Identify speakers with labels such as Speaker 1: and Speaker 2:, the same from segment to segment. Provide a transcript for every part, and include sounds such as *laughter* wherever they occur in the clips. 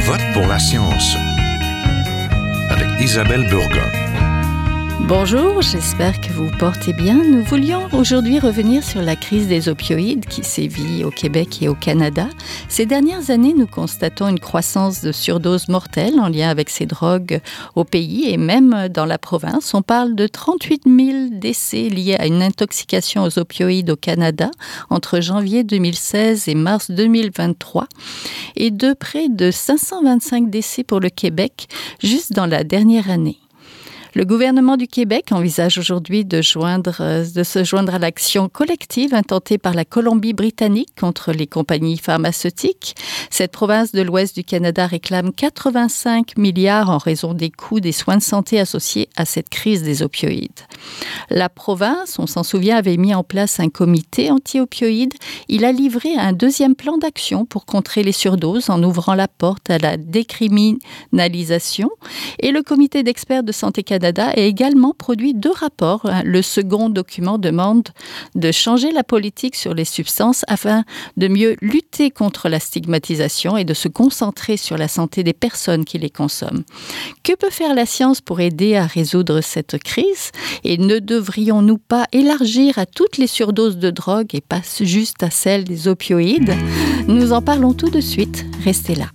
Speaker 1: vote pour la science avec Isabelle Burgon.
Speaker 2: Bonjour, j'espère que vous portez bien. Nous voulions aujourd'hui revenir sur la crise des opioïdes qui sévit au Québec et au Canada. Ces dernières années, nous constatons une croissance de surdoses mortelles en lien avec ces drogues au pays et même dans la province. On parle de 38 000 décès liés à une intoxication aux opioïdes au Canada entre janvier 2016 et mars 2023 et de près de 525 décès pour le Québec juste dans la dernière année. Le gouvernement du Québec envisage aujourd'hui de, joindre, euh, de se joindre à l'action collective intentée par la Colombie-Britannique contre les compagnies pharmaceutiques. Cette province de l'ouest du Canada réclame 85 milliards en raison des coûts des soins de santé associés à cette crise des opioïdes. La province, on s'en souvient, avait mis en place un comité anti-opioïdes. Il a livré un deuxième plan d'action pour contrer les surdoses en ouvrant la porte à la décriminalisation. Et le comité d'experts de santé Canada a également produit deux rapports. Le second document demande de changer la politique sur les substances afin de mieux lutter contre la stigmatisation et de se concentrer sur la santé des personnes qui les consomment. Que peut faire la science pour aider à résoudre cette crise? Et ne devrions-nous pas élargir à toutes les surdoses de drogue et pas juste à celles des opioïdes? Nous en parlons tout de suite. Restez là.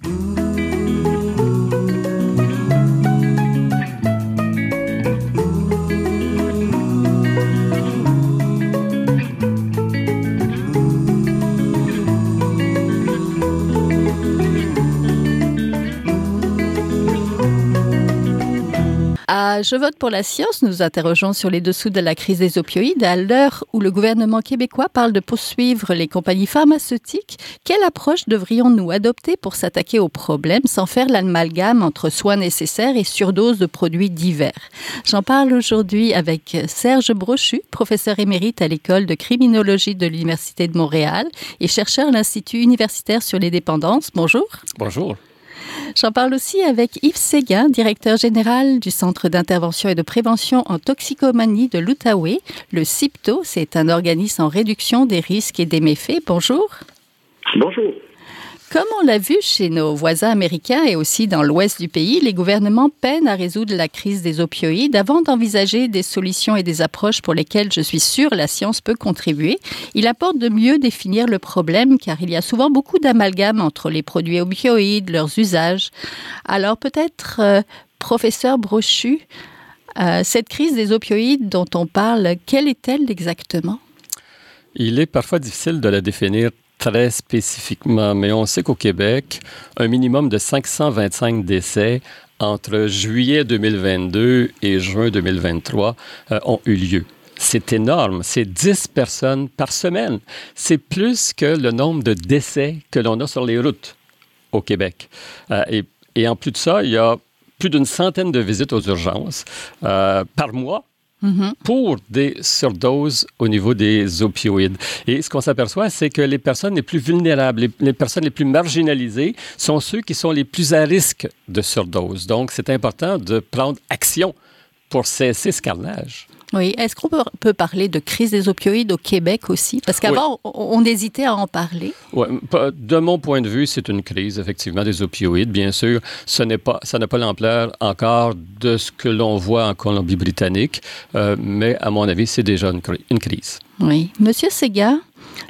Speaker 2: Je vote pour la science, nous interrogeons sur les dessous de la crise des opioïdes. À l'heure où le gouvernement québécois parle de poursuivre les compagnies pharmaceutiques, quelle approche devrions-nous adopter pour s'attaquer au problème sans faire l'amalgame entre soins nécessaires et surdoses de produits divers? J'en parle aujourd'hui avec Serge Brochu, professeur émérite à l'école de criminologie de l'Université de Montréal et chercheur à l'Institut universitaire sur les dépendances. Bonjour.
Speaker 3: Bonjour.
Speaker 2: J'en parle aussi avec Yves Séguin, directeur général du Centre d'intervention et de prévention en toxicomanie de l'Outaouais. Le CIPTO, c'est un organisme en réduction des risques et des méfaits. Bonjour.
Speaker 4: Bonjour.
Speaker 2: Comme on l'a vu chez nos voisins américains et aussi dans l'ouest du pays, les gouvernements peinent à résoudre la crise des opioïdes avant d'envisager des solutions et des approches pour lesquelles je suis sûre la science peut contribuer. Il apporte de mieux définir le problème car il y a souvent beaucoup d'amalgame entre les produits opioïdes, leurs usages. Alors peut-être, euh, professeur Brochu, euh, cette crise des opioïdes dont on parle, quelle est-elle exactement?
Speaker 3: Il est parfois difficile de la définir très spécifiquement, mais on sait qu'au Québec, un minimum de 525 décès entre juillet 2022 et juin 2023 euh, ont eu lieu. C'est énorme, c'est 10 personnes par semaine. C'est plus que le nombre de décès que l'on a sur les routes au Québec. Euh, et, en plus de ça, il y a plus d'une centaine de visites aux urgences euh, par mois Mm-hmm. pour des surdoses au niveau des opioïdes. Et ce qu'on s'aperçoit, c'est que les personnes les plus vulnérables, les, les, personnes les plus marginalisées sont ceux qui sont les plus à risque de surdose. Donc, c'est important de prendre action pour cesser ce carnage.
Speaker 2: Oui. Est-ce qu'on peut parler de crise des opioïdes au Québec aussi? Parce qu'avant, on, hésitait à en parler.
Speaker 3: Oui. De mon point de vue, c'est une crise, effectivement, des opioïdes. Bien sûr, ce n'est pas, ça n'a pas l'ampleur encore de ce que l'on voit en Colombie-Britannique, euh, mais à mon avis, c'est déjà une, une, crise.
Speaker 2: Oui. Monsieur Sega,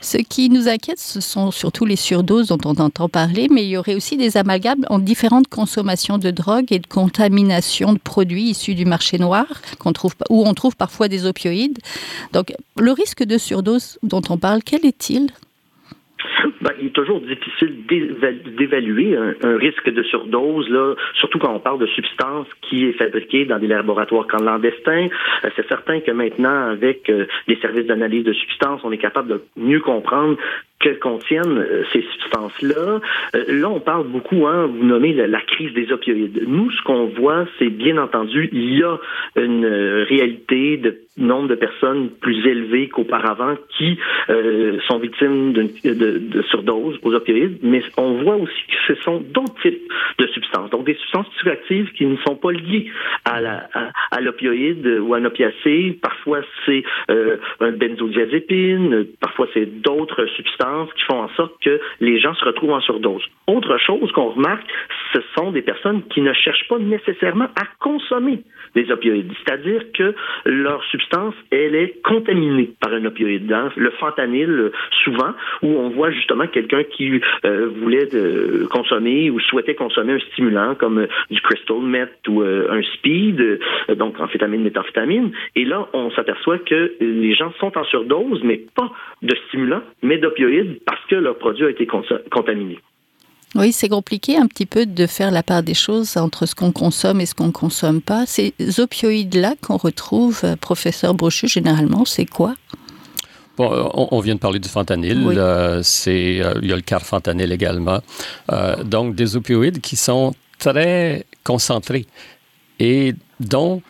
Speaker 2: ce qui nous inquiète, ce sont surtout les surdoses dont on entend parler, mais il y aurait aussi des amalgames en différentes consommations de drogue et de contamination de produits issus du marché noir, où on trouve parfois des opioïdes. Donc, le risque de surdose dont on parle, quel est-il? *laughs*
Speaker 4: ben, il est toujours difficile d'évaluer un, risque de surdose, là, surtout quand on parle de substances qui est fabriquée dans des laboratoires clandestins. Euh, c'est certain que maintenant, avec euh, les services d'analyse de substances, on est capable de mieux comprendre que contiennent euh, ces substances-là. là, on parle beaucoup, hein, vous nommez la, crise des opioïdes. Nous, ce qu'on voit, c'est bien entendu, il y a une réalité de nombre de personnes plus élevé qu'auparavant qui sont victimes de, de surdose aux opioïdes, mais on voit aussi que ce sont d'autres types de substances, donc des substances psychoactives qui ne sont pas liées à, l'opioïde ou à un. Parfois, c'est euh, un benzodiazépine, parfois, c'est d'autres substances qui font en sorte que les gens se retrouvent en surdose. Autre chose qu'on remarque, ce sont des personnes qui ne cherchent pas nécessairement à consommer des opioïdes. C'est-à-dire que leur substance, elle est contaminée par un opioïde. Hein. Le fentanyl, souvent, où on voit justement quelqu'un qui euh, voulait consommer ou souhaitait consommer un stimulant comme euh, du crystal meth ou euh, un speed, donc amphétamine, méthamphétamine. Et là, on s'aperçoit que les gens sont en surdose, mais pas de stimulants, mais d'opioïdes parce que leur produit a été contaminé.
Speaker 2: Oui, c'est compliqué un petit peu de faire la part des choses entre ce qu'on consomme et ce qu'on ne consomme pas. Ces opioïdes-là qu'on retrouve, euh, professeur Brochu, généralement, c'est quoi?
Speaker 3: Bon, euh, on, vient de parler du fentanyl. Euh, c'est, il y a le carfentanyl également. donc, des opioïdes qui sont très concentrés et dont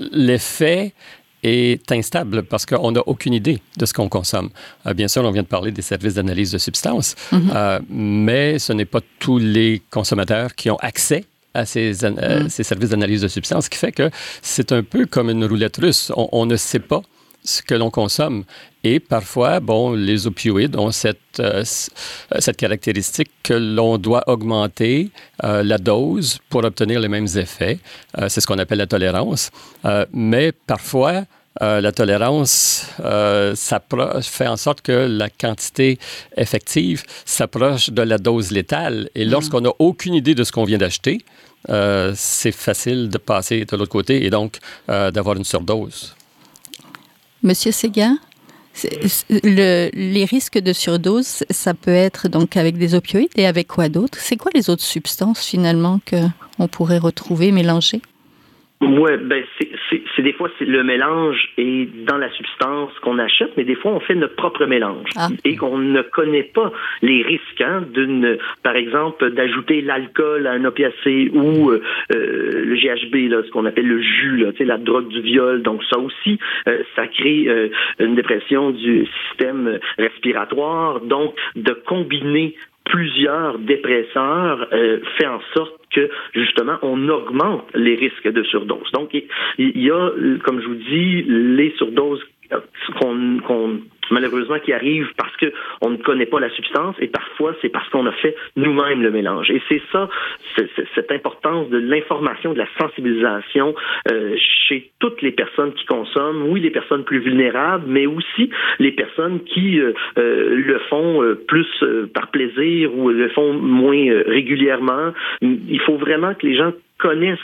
Speaker 3: l'effet est instable parce qu'on n'a aucune idée de ce qu'on consomme. Euh, bien sûr, on vient de parler des services d'analyse de substances, mhm. euh, mais ce n'est pas tous les consommateurs qui ont accès à ces, mhm. ces services d'analyse de substances, ce qui fait que c'est un peu comme une roulette russe. on ne sait pas ce que l'on consomme. Et parfois, bon, les opioïdes ont cette, euh, cette caractéristique que l'on doit augmenter euh, la dose pour obtenir les mêmes effets. Euh, c'est ce qu'on appelle la tolérance. mais parfois, la tolérance fait en sorte que la quantité effective s'approche de la dose létale. Et mm. lorsqu'on n'a aucune idée de ce qu'on vient d'acheter, c'est facile de passer de l'autre côté et donc d'avoir une surdose.
Speaker 2: Monsieur Séguin le, les risques de surdose, ça peut être donc avec des opioïdes et avec quoi d'autre? C'est quoi les autres substances finalement qu'on pourrait retrouver mélangées?
Speaker 4: Ouais, ben c'est des fois c'est le mélange est dans la substance qu'on achète, mais des fois on fait notre propre mélange ah. et qu'on ne connaît pas les risques hein, d'une, par exemple, d'ajouter l'alcool à un opiacé ou euh, euh le GHB, là, ce qu'on appelle le jus, là, la drogue du viol. Donc ça aussi, euh, ça crée euh, une dépression du système respiratoire. Donc de combiner plusieurs dépresseurs fait en sorte que justement on augmente les risques de surdose. Donc il y a, comme je vous dis, les surdoses qu'on malheureusement qui arrivent parce que on ne connaît pas la substance et parfois c'est parce qu'on a fait nous-mêmes le mélange. Et c'est ça, cette importance de l'information, de la sensibilisation euh, chez toutes les personnes qui consomment, oui les personnes plus vulnérables, mais aussi les personnes qui euh, euh, le font plus par plaisir ou le font moins régulièrement. Il faut vraiment que les gens connaissent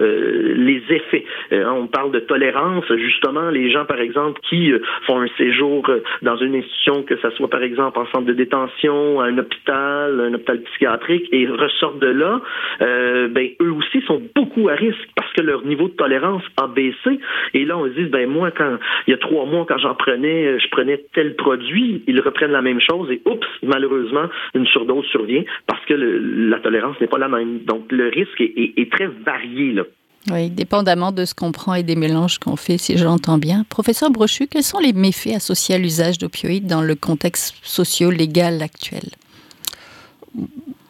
Speaker 4: euh, les effets. Euh, on parle de tolérance, justement, les gens, par exemple, qui euh, font un séjour dans une institution, que ce soit, par exemple, en centre de détention, un hôpital, un hôpital psychiatrique, et ressortent de là, ben, eux aussi sont beaucoup à risque parce que leur niveau de tolérance a baissé. Et là, on se dit, ben, moi, quand, il y a trois mois, quand j'en prenais, je prenais tel produit, ils reprennent la même chose et oups, malheureusement, une surdose survient parce que la tolérance n'est pas la même. Donc, le risque est, est, est très varié. Là.
Speaker 2: Oui, dépendamment de ce qu'on prend et des mélanges qu'on fait, si j'entends bien. Professeur Brochu, quels sont les méfaits associés à l'usage d'opioïdes dans le contexte socio-légal actuel?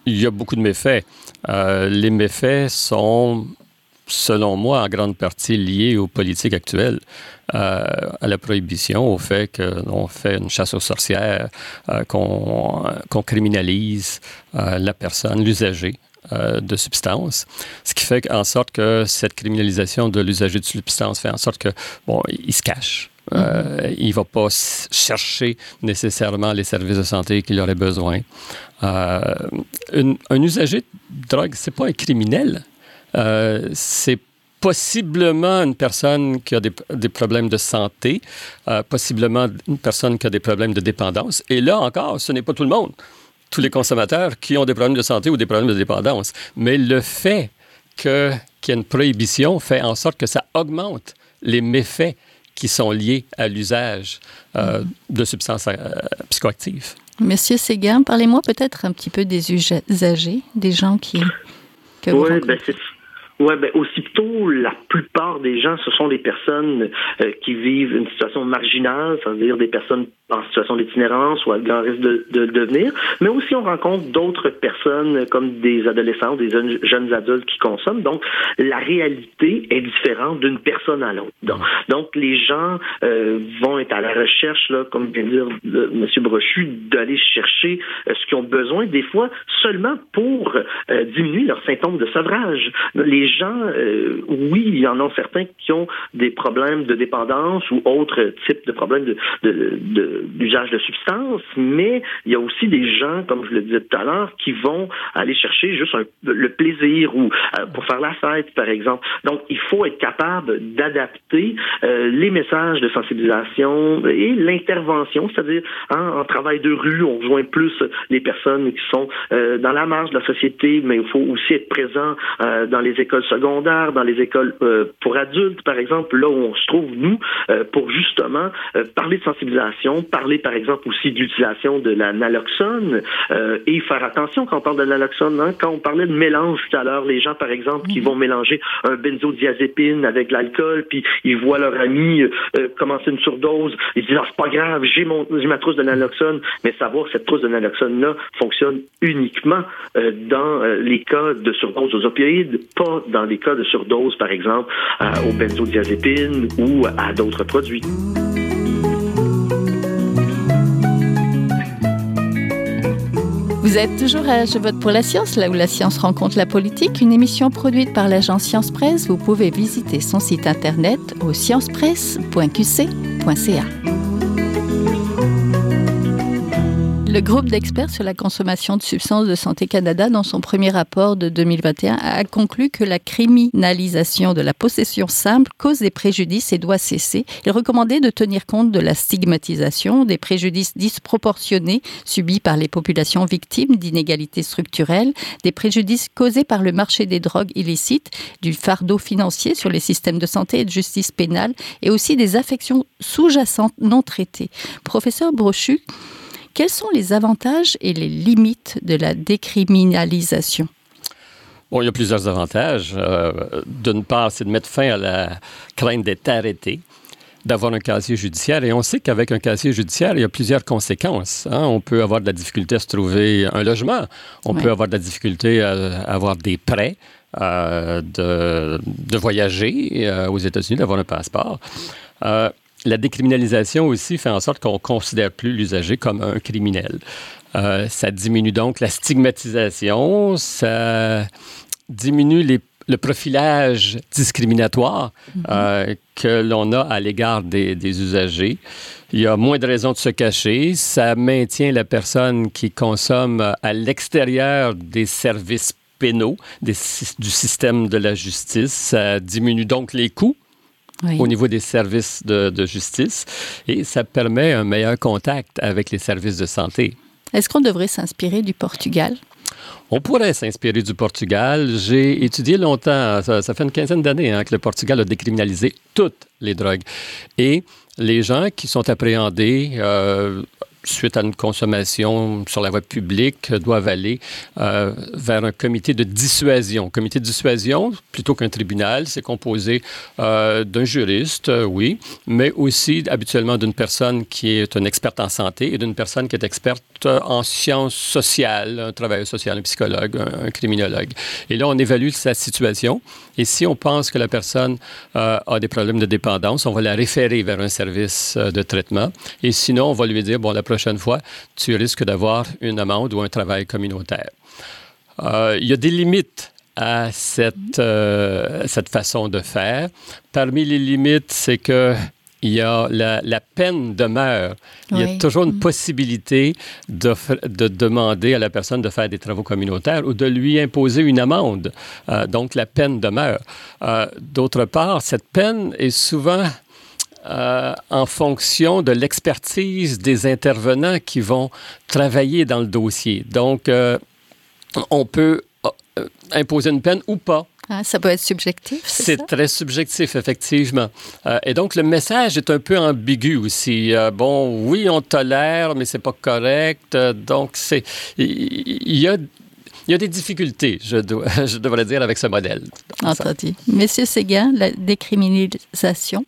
Speaker 3: Il y a beaucoup de méfaits. Euh, les méfaits sont, selon moi, en grande partie liés aux politiques actuelles, euh, à la prohibition, au fait qu'on fait une chasse aux sorcières, euh, qu'on criminalise la personne, l'usager. Euh, de substances, ce qui fait en sorte que cette criminalisation de l'usager de substances fait en sorte que, bon, il se cache. Euh, mm-hmm. il ne va pas chercher nécessairement les services de santé qu'il aurait besoin. Euh, un usager de drogue, c'est pas un criminel. c'est possiblement une personne qui a des, des problèmes de santé, possiblement une personne qui a des problèmes de dépendance. Et là encore, ce n'est pas tout le monde tous les consommateurs qui ont des problèmes de santé ou des problèmes de dépendance. Mais le fait qu'il y ait une prohibition fait en sorte que ça augmente les méfaits qui sont liés à l'usage euh, de substances euh, psychoactives.
Speaker 2: Monsieur Séguin, parlez-moi peut-être un petit peu des usagers, des gens qui...
Speaker 4: Que oui, ben oui, ben aussitôt, la plupart des gens, ce sont des personnes euh, qui vivent une situation marginale, c'est-à-dire des personnes en situation d'itinérance ou à grand risque de, de, devenir, mais aussi on rencontre d'autres personnes comme des adolescents, des jeunes adultes qui consomment. Donc, la réalité est différente d'une personne à l'autre. Donc, les gens euh, vont être à la recherche, là, comme vient de dire M. Brochu, d'aller chercher euh, ce qu'ils ont besoin, des fois seulement pour euh, diminuer leurs symptômes de sevrage. Gens, euh, oui, il y en a certains qui ont des problèmes de dépendance ou autres types de problèmes d'usage de substances, mais il y a aussi des gens, comme je le disais tout à l'heure, qui vont aller chercher juste le plaisir ou euh, pour faire la fête, par exemple. Donc, il faut être capable d'adapter euh, les messages de sensibilisation et l'intervention, c'est-à-dire hein, en travail de rue, on rejoint plus les personnes qui sont dans la marge de la société, mais il faut aussi être présent dans les écoles secondaires, dans les écoles pour adultes, par exemple, là où on se trouve, nous, pour justement parler de sensibilisation, parler, par exemple, aussi de l'utilisation de la naloxone euh, et faire attention quand on parle de naloxone. Hein, quand on parlait de mélange tout à l'heure, les gens, par exemple, qui mhm. vont mélanger un benzodiazépine avec l'alcool, puis ils voient leur ami euh, commencer une surdose, ils disent ah, c'est pas grave, j'ai mon j'ai ma trousse de naloxone, mais savoir que cette trousse de naloxone là fonctionne uniquement euh, dans les cas de surdose aux opioïdes, pas dans les cas de surdose, par exemple, aux benzodiazépines ou à d'autres produits.
Speaker 2: Vous êtes toujours à Je vote pour la science, là où la science rencontre la politique, une émission produite par l'agence Science Presse. Vous pouvez visiter son site internet au sciencepresse.qc.ca. Le groupe d'experts sur la consommation de substances de santé Canada, dans son premier rapport de 2021, a conclu que la criminalisation de la possession simple cause des préjudices et doit cesser. Il recommandait de tenir compte de la stigmatisation, des préjudices disproportionnés subis par les populations victimes d'inégalités structurelles, des préjudices causés par le marché des drogues illicites, du fardeau financier sur les systèmes de santé et de justice pénale, et aussi des affections sous-jacentes non traitées. Professeur Brochu, quels sont les avantages et les limites de la décriminalisation?
Speaker 3: Bon, il y a plusieurs avantages. Euh, D'une part, c'est de mettre fin à la crainte d'être arrêté d'avoir un casier judiciaire. Et on sait qu'avec un casier judiciaire, il y a plusieurs conséquences. Hein. On peut avoir de la difficulté à se trouver un logement. On peut avoir de la difficulté à avoir des prêts, euh, de, de, voyager euh, aux États-Unis, d'avoir un passeport. Euh, la décriminalisation aussi fait en sorte qu'on ne considère plus l'usager comme un criminel. Euh, ça diminue donc la stigmatisation, ça diminue le profilage discriminatoire mm-hmm. euh, que l'on a à l'égard des, usagers. Il y a moins de raisons de se cacher. Ça maintient la personne qui consomme à l'extérieur des services pénaux, du système de la justice. Ça diminue donc les coûts au niveau des services de, justice et ça permet un meilleur contact avec les services de santé.
Speaker 2: Est-ce qu'on devrait s'inspirer du Portugal?
Speaker 3: On pourrait s'inspirer du Portugal. J'ai étudié longtemps, ça, fait une quinzaine d'années hein, que le Portugal a décriminalisé toutes les drogues. Et les gens qui sont appréhendés euh, suite à une consommation sur la voie publique, doivent aller euh, vers un comité de dissuasion. Comité de dissuasion, plutôt qu'un tribunal, c'est composé euh, d'un juriste, euh, oui, mais aussi habituellement d'une personne qui est une experte en santé et d'une personne qui est experte en sciences sociales, un travailleur social, un psychologue, un, criminologue. Et là, on évalue sa situation. Et si on pense que la personne a des problèmes de dépendance, on va la référer vers un service de traitement. Et sinon, on va lui dire, bon, la prochaine fois, tu risques d'avoir une amende ou un travail communautaire. Euh, il y a des limites à cette, euh, cette façon de faire. Parmi les limites, c'est que il y a la, peine demeure. Il y a toujours une mm. possibilité de, de, demander à la personne de faire des travaux communautaires ou de lui imposer une amende. Euh, donc, la peine demeure. D'autre part, cette peine est souvent euh, en fonction de l'expertise des intervenants qui vont travailler dans le dossier. Donc, euh, on peut euh, imposer une peine ou pas.
Speaker 2: Ah, ça peut être subjectif,
Speaker 3: c'est très subjectif, effectivement. et donc, le message est un peu ambigu aussi. bon, oui, on tolère, mais c'est pas correct. donc, c'est il y, a il y a des difficultés, je, dois, *laughs* je devrais dire, avec ce modèle.
Speaker 2: Entendu. Monsieur Séguin, la décriminalisation,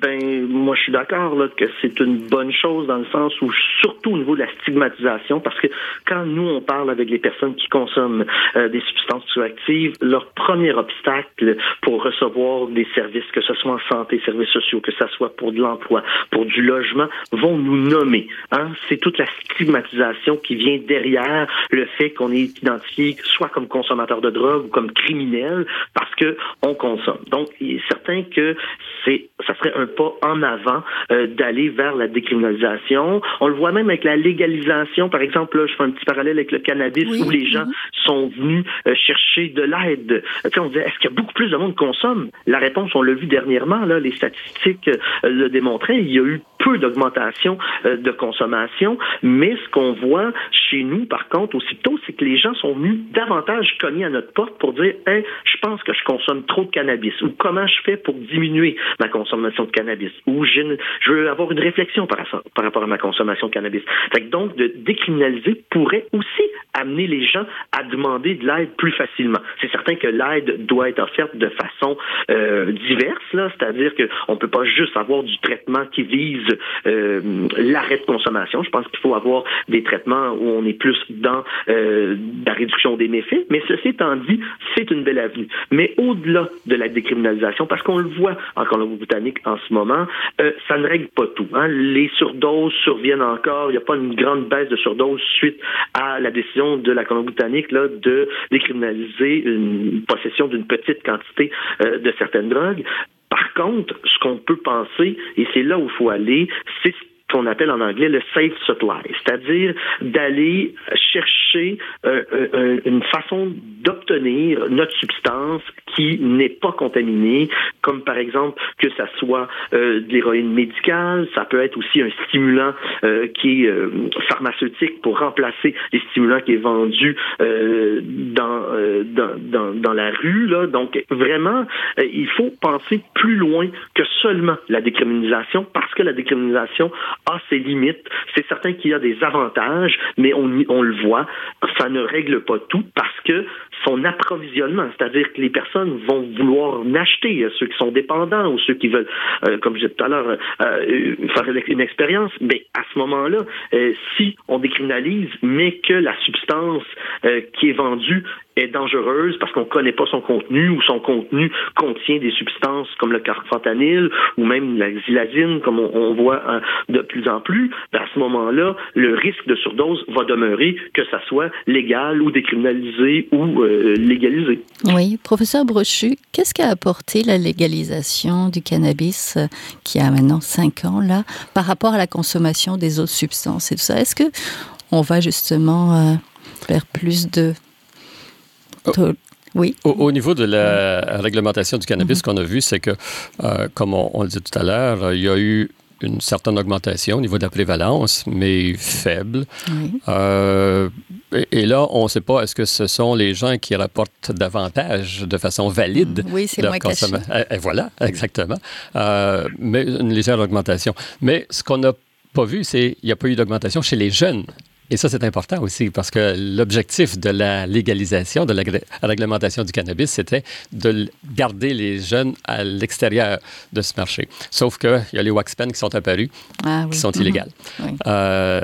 Speaker 4: Ben, moi, je suis d'accord là, que c'est une bonne chose dans le sens où, surtout au niveau de la stigmatisation, parce que quand nous, on parle avec les personnes qui consomment euh, des substances psychoactives, leur premier obstacle pour recevoir des services, que ce soit en santé, services sociaux, que ce soit pour de l'emploi, pour du logement, vont nous nommer. Hein? C'est toute la stigmatisation qui vient derrière le fait qu'on est identifié soit comme consommateur de drogue ou comme criminel parce que on consomme. Donc, il est certain que c'est, ça serait un pas en avant euh, d'aller vers la décriminalisation. On le voit même avec la légalisation. Par exemple, là, je fais un petit parallèle avec le cannabis où les gens sont venus euh, chercher de l'aide. Tu on disait, est-ce qu'il y a beaucoup plus de monde qui consomme? La réponse, on l'a vu dernièrement, là, les statistiques euh, le démontraient. Il y a eu peu d'augmentation de consommation, mais ce qu'on voit chez nous, par contre, aussitôt, c'est que les gens sont venus davantage cogner à notre porte pour dire, hey, je pense que je consomme trop de cannabis, ou comment je fais pour diminuer ma consommation de cannabis, ou je, veux avoir une réflexion par, par rapport à ma consommation de cannabis. Fait que donc, de décriminaliser pourrait aussi amener les gens à demander de l'aide plus facilement. C'est certain que l'aide doit être offerte de façon euh, diverse, là, c'est-à-dire qu'on ne peut pas juste avoir du traitement qui vise euh, l'arrêt de consommation. Je pense qu'il faut avoir des traitements où on est plus dans euh, la réduction des méfaits, mais ceci étant dit, c'est une belle avenue. Mais au-delà de la décriminalisation, parce qu'on le voit en Colombie-Britannique en ce moment, euh, ça ne règle pas tout. Hein. Les surdoses surviennent encore. Il n'y a pas une grande baisse de surdoses suite à la décision de la Colombie-Britannique là, de décriminaliser une possession d'une petite quantité euh, de certaines drogues. Par contre, ce qu'on peut penser, et c'est là où il faut aller, c'est qu'on appelle en anglais le safe supply, c'est-à-dire d'aller chercher euh, euh, une façon d'obtenir notre substance qui n'est pas contaminée, comme par exemple que ça soit euh, de l'héroïne médicale, ça peut être aussi un stimulant qui est pharmaceutique pour remplacer les stimulants qui est vendu dans, dans, dans, la rue. Là. Donc vraiment, il faut penser plus loin que seulement la décriminalisation, parce que la décriminalisation a ses limites. C'est certain qu'il y a des avantages, mais on, on le voit, ça ne règle pas tout parce que son approvisionnement, c'est-à-dire que les personnes vont vouloir en acheter, ceux qui sont dépendants ou ceux qui veulent, euh, comme je disais tout à l'heure, euh, faire une expérience, mais à ce moment-là, euh, si on décriminalise, mais que la substance qui est vendue est dangereuse parce qu'on ne connaît pas son contenu ou son contenu contient des substances comme le carfentanil ou même la xylazine, comme on, voit hein, de plus en plus, ben, à ce moment-là, le risque de surdose va demeurer, que ça soit légal ou décriminalisé ou euh, légalisé.
Speaker 2: Oui, professeur Brochu, qu'est-ce qu'a apporté la légalisation du cannabis euh, qui a maintenant cinq ans là, par rapport à la consommation des autres substances et tout ça? Est-ce que on va justement euh, faire plus de oui?
Speaker 3: Au, niveau de la réglementation du cannabis, ce qu'on a vu, c'est que, euh, comme on, le dit tout à l'heure, il y a eu une certaine augmentation au niveau de la prévalence, mais faible. Euh, et, là, on ne sait pas, est-ce que ce sont les gens qui rapportent davantage de façon valide
Speaker 2: Oui, c'est moins caché.
Speaker 3: Et, voilà, exactement. Euh, mais une légère augmentation. Mais ce qu'on n'a pas vu, c'est qu'il n'y a pas eu d'augmentation chez les jeunes. Et ça, c'est important aussi parce que l'objectif de la légalisation, de la réglementation du cannabis, c'était de garder les jeunes à l'extérieur de ce marché. Sauf qu'il y a les wax pens qui sont apparus, ah qui sont mm-hmm. illégales. Euh,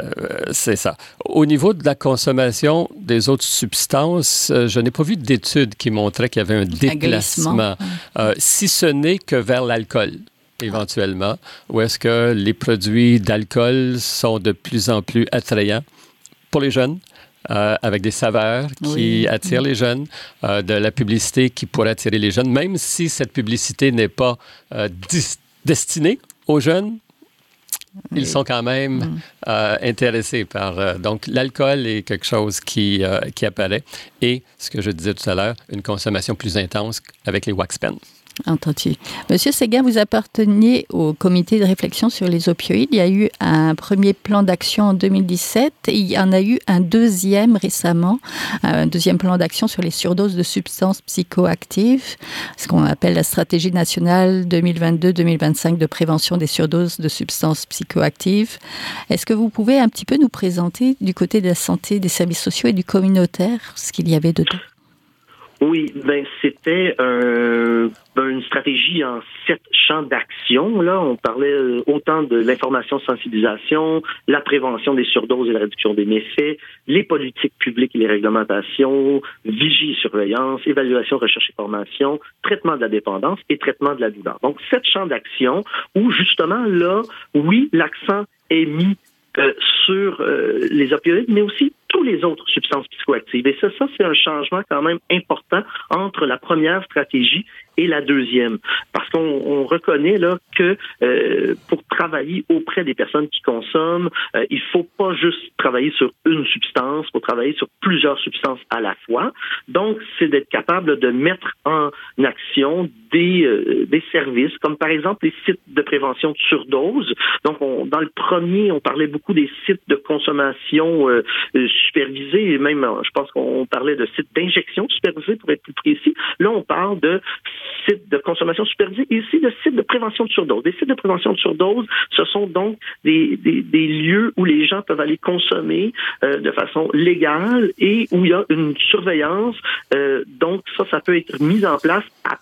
Speaker 3: c'est ça. Au niveau de la consommation des autres substances, euh, je n'ai pas vu d'études qui montraient qu'il y avait un déplacement, euh, si ce n'est que vers l'alcool éventuellement, ou est-ce que les produits d'alcool sont de plus en plus attrayants? Pour les jeunes. Euh, avec des saveurs qui attirent les jeunes, euh, de la publicité qui pourrait attirer les jeunes, même si cette publicité n'est pas euh, destinée aux jeunes. Ils sont quand même mm. intéressés par... donc, l'alcool est quelque chose qui, qui apparaît. Et, ce que je disais tout à l'heure, une consommation plus intense avec les wax pens.
Speaker 2: Entendu. Monsieur Séguin, vous apparteniez au comité de réflexion sur les opioïdes. Il y a eu un premier plan d'action en 2017 et il y en a eu un deuxième récemment, un deuxième plan d'action sur les surdoses de substances psychoactives, ce qu'on appelle la stratégie nationale 2022-2025 de prévention des surdoses de substances psychoactives. Est-ce que vous pouvez un petit peu nous présenter du côté de la santé, des services sociaux et du communautaire ce qu'il y avait dedans?
Speaker 4: Oui, ben c'était un, ben, une stratégie en sept champs d'action. Là, on parlait euh, autant de l'information sensibilisation, la prévention des surdoses et la réduction des méfaits, les politiques publiques et les réglementations, vigie et surveillance, évaluation, recherche et formation, traitement de la dépendance et traitement de la douleur. Donc, sept champs d'action où justement là, oui, l'accent est mis euh, sur euh, les opioïdes, mais aussi tous les autres substances psychoactives. Et ça, ça c'est un changement quand même important entre la première stratégie et la deuxième, qu'on reconnaît là que euh, pour travailler auprès des personnes qui consomment, euh, il faut pas juste travailler sur une substance, faut travailler sur plusieurs substances à la fois. Donc, c'est d'être capable de mettre en action des, euh, des services, comme par exemple les sites de prévention de surdose. Donc, on, dans le premier, on parlait beaucoup des sites de consommation euh, supervisés, et même, je pense qu'on parlait de sites d'injection supervisés pour être plus précis. Là, on parle de sites de consommation supervisée aussi de sites de prévention de surdose. Des sites de prévention de surdose, ce sont donc des, des, des lieux où les gens peuvent aller consommer euh, de façon légale et où il y a une surveillance. Euh, donc ça, ça peut être mis en place à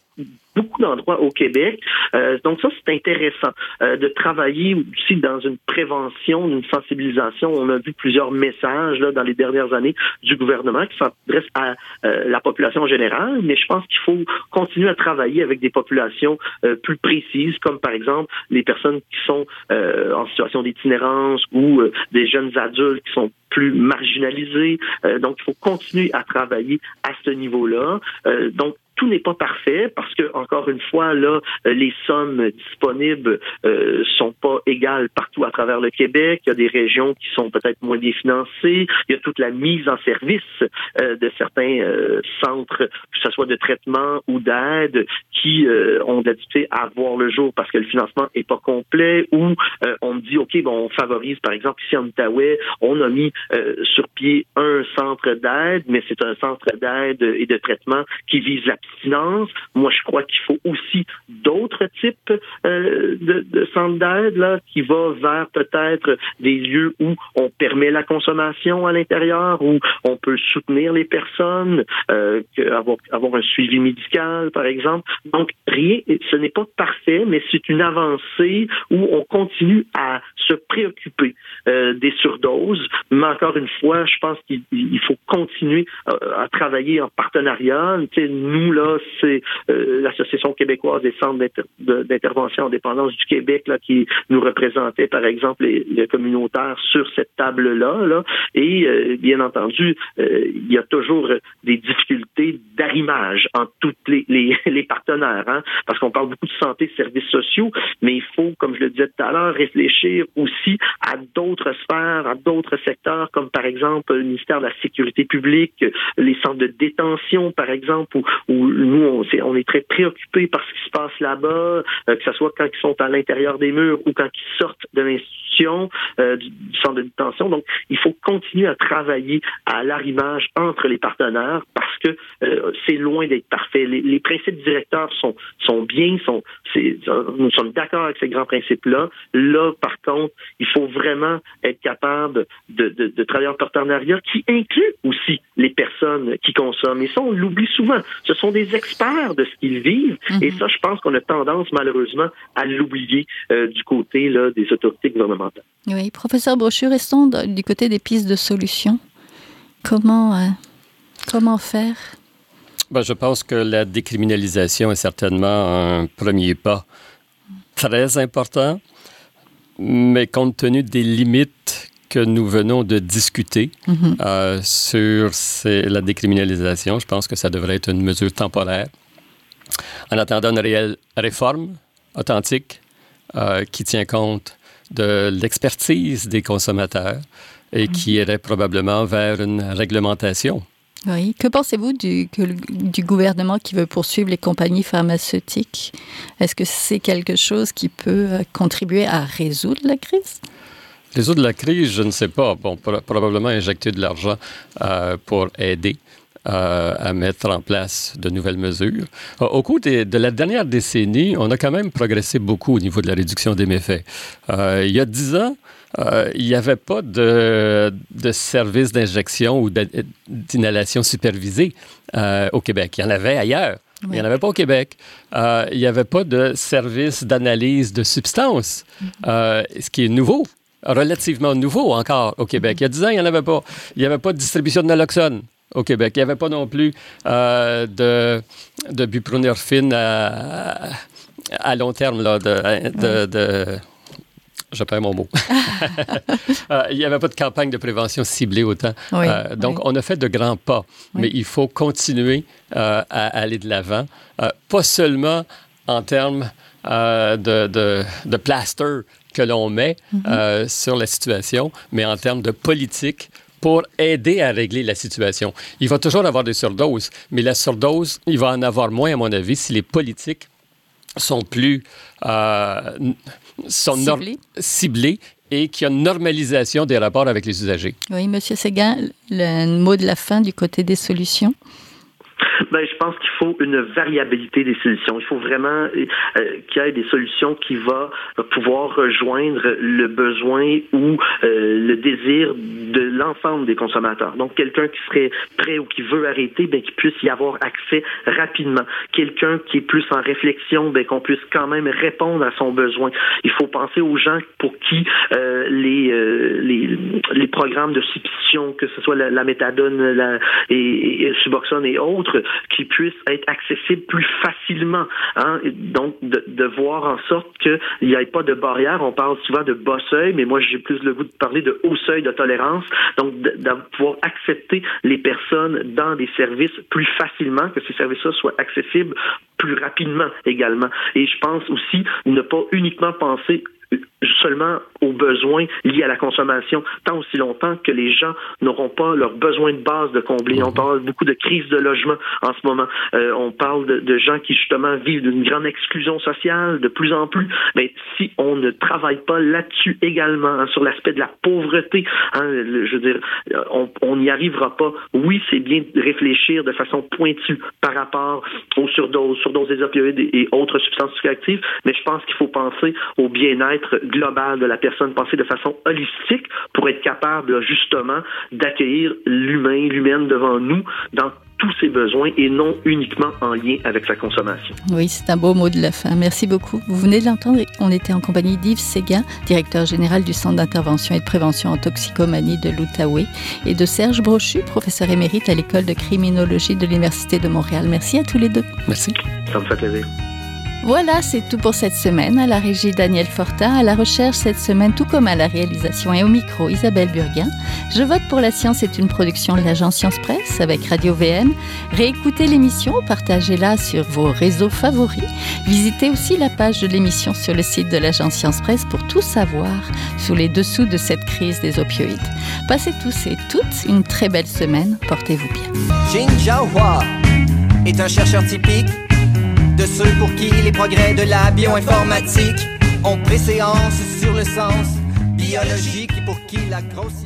Speaker 4: beaucoup d'endroits au Québec. Euh, donc ça, c'est intéressant euh, de travailler aussi dans une prévention, une sensibilisation. On a vu plusieurs messages là, dans les dernières années du gouvernement qui s'adressent à euh, la population générale, mais je pense qu'il faut continuer à travailler avec des populations euh, plus précises, comme par exemple les personnes qui sont euh, en situation d'itinérance ou des jeunes adultes qui sont plus marginalisés. donc, il faut continuer à travailler à ce niveau-là. donc, tout n'est pas parfait parce que encore une fois là, euh, les sommes disponibles euh, sont pas égales partout à travers le Québec. Il y a des régions qui sont peut-être moins bien financées. Il y a toute la mise en service euh, de certains euh, centres, que ce soit de traitement ou d'aide, qui ont de à voir le jour parce que le financement est pas complet. Ou on dit ok, bon, on favorise par exemple ici en Outaouais, on a mis sur pied un centre d'aide, mais c'est un centre d'aide et de traitement qui vise la Moi, je crois qu'il faut aussi d'autres types euh, de, de centres d'aide là qui va vers peut-être des lieux où on permet la consommation à l'intérieur, où on peut soutenir les personnes, euh, avoir, avoir un suivi médical, par exemple. Donc, rien, ce n'est pas parfait, mais c'est une avancée où on continue à se préoccuper euh, des surdoses. Mais encore une fois, je pense qu'il faut continuer à, euh, à travailler en partenariat. Tu sais, nous, là, c'est euh, l'Association québécoise des centres d'intervention en dépendance du Québec là, qui nous représentait, par exemple, les, communautaires sur cette table-là. Là. Et euh, bien entendu, euh, il y a toujours des difficultés d'arrimage entre tous les, les, *laughs* les, partenaires, hein, parce qu'on parle beaucoup de santé, services sociaux, mais il faut, comme je le disais tout à l'heure, réfléchir aussi à d'autres sphères, à d'autres secteurs, comme par exemple le ministère de la Sécurité publique, les centres de détention, par exemple, où, où nous, on, est, on est très préoccupés par ce qui se passe là-bas, euh, que ce soit quand ils sont à l'intérieur des murs ou quand ils sortent de l'institution, euh, du, centre de détention. Donc, il faut continuer à travailler à l'arrimage entre les partenaires parce que euh, c'est loin d'être parfait. Les, les, principes directeurs sont, sont bien, sont, nous sommes d'accord avec ces grands principes-là. Là, par contre, il faut vraiment être capable de, de, de travailler en partenariat qui inclut aussi les personnes qui consomment. Et ça, on l'oublie souvent. Ce sont des experts de ce qu'ils vivent. Et mhm. ça, je pense qu'on a tendance, malheureusement, à l'oublier euh, du côté là, des autorités gouvernementales.
Speaker 2: Oui, professeur Brochu, restons du côté des pistes de solutions. Comment, euh, comment faire?
Speaker 3: Ben, Je pense que la décriminalisation est certainement un premier pas très important, mais compte tenu des limites que nous venons de discuter mm -hmm. euh, sur la décriminalisation. Je pense que ça devrait être une mesure temporaire. En attendant une réelle réforme authentique euh, qui tient compte de l'expertise des consommateurs et -hmm. qui irait probablement vers une réglementation.
Speaker 2: Oui. Que pensez-vous du, du gouvernement qui veut poursuivre les compagnies pharmaceutiques? Est-ce que c'est quelque chose qui peut euh, contribuer à résoudre la crise?
Speaker 3: Résoudre la crise, je ne sais pas. Bon, probablement injecter de l'argent euh, pour aider euh, à mettre en place de nouvelles mesures. Au cours de la dernière décennie, on a quand même progressé beaucoup au niveau de la réduction des méfaits. Il y a dix ans, euh, il n'y avait pas de, de service d'injection ou d'inhalation supervisée euh, au Québec. Il y en avait ailleurs. Il n'y en avait pas au Québec. Euh, il n'y avait pas de service d'analyse de substances, mm-hmm. ce qui est nouveau, relativement nouveau encore au Québec. Il y a 10 ans, il n'y en avait pas. Il n'y avait pas de distribution de naloxone au Québec. Il n'y avait pas non plus de, de à, long terme, là, de, de je perds mon mot. *laughs* Euh, il n'y avait pas de campagne de prévention ciblée autant. Euh, donc, on a fait de grands pas, mais il faut continuer euh, à aller de l'avant, pas seulement en termes de, de, de, plaster que l'on met mm-hmm. sur la situation, mais en termes de politique pour aider à régler la situation. Il va toujours avoir des surdoses, mais la surdose, il va en avoir moins, à mon avis, si les politiques sont plus euh, sont ciblés. et qu'il y a une normalisation des rapports avec les usagers.
Speaker 2: Oui, M. Séguin, le mot de la fin du côté des solutions.
Speaker 4: Ben, je pense qu'il faut une variabilité des solutions. Il faut vraiment euh, qu'il y ait des solutions qui vont pouvoir rejoindre le besoin ou euh, le désir de l'ensemble des consommateurs. Donc, quelqu'un qui serait prêt ou qui veut arrêter, ben, qu'il puisse y avoir accès rapidement. Quelqu'un qui est plus en réflexion, ben, qu'on puisse quand même répondre à son besoin. Il faut penser aux gens pour qui euh, les, euh, les, les programmes de substitution, que ce soit la, la méthadone la, et, et Suboxone et autres, qui puissent être accessibles plus facilement. Hein? Donc, de, de, voir en sorte qu'il n'y ait pas de barrière. On parle souvent de bas seuil, mais moi, j'ai plus le goût de parler de haut seuil de tolérance. Donc, de, de pouvoir accepter les personnes dans des services plus facilement, que ces services-là soient accessibles plus rapidement également. Et je pense aussi ne pas uniquement penser seulement aux besoins liés à la consommation, tant aussi longtemps que les gens n'auront pas leurs besoins de base de combler. On mhm. parle beaucoup de crise de logement en ce moment. Euh, on parle de, de, gens qui justement vivent d'une grande exclusion sociale de plus en plus. Mais si on ne travaille pas là-dessus également, hein, sur l'aspect de la pauvreté, hein, je veux dire, on n'y arrivera pas. Oui, c'est bien de réfléchir de façon pointue par rapport aux surdoses, surdoses des opioïdes et, autres substances psychoactives, mais je pense qu'il faut penser au bien-être global de la personne, penser de façon holistique pour être capable justement d'accueillir l'humain, l'humaine devant nous dans tous ses besoins et non uniquement en lien avec sa consommation.
Speaker 2: Oui, c'est un beau mot de la fin. Merci beaucoup. Vous venez de l'entendre, on était en compagnie d'Yves Séguin, directeur général du Centre d'intervention et de prévention en toxicomanie de l'Outaouais, et de Serge Brochu, professeur émérite à l'École de criminologie de l'Université de Montréal. Merci à tous les deux.
Speaker 3: Merci.
Speaker 4: Ça me fait plaisir.
Speaker 2: Voilà, c'est tout pour cette semaine. À la régie Daniel Fortin, à la recherche cette semaine, tout comme à la réalisation et au micro Isabelle Burguin. Je vote pour la science est une production de l'agence Science Presse avec Radio VM. Réécoutez l'émission, partagez-la sur vos réseaux favoris. Visitez aussi la page de l'émission sur le site de l'agence Science Presse pour tout savoir sous les dessous de cette crise des opioïdes. Passez tous et toutes une très belle semaine. Portez-vous bien.
Speaker 5: Jin est un chercheur typique de ceux pour qui les progrès de la bioinformatique ont préséance sur le sens biologique et pour qui la grosse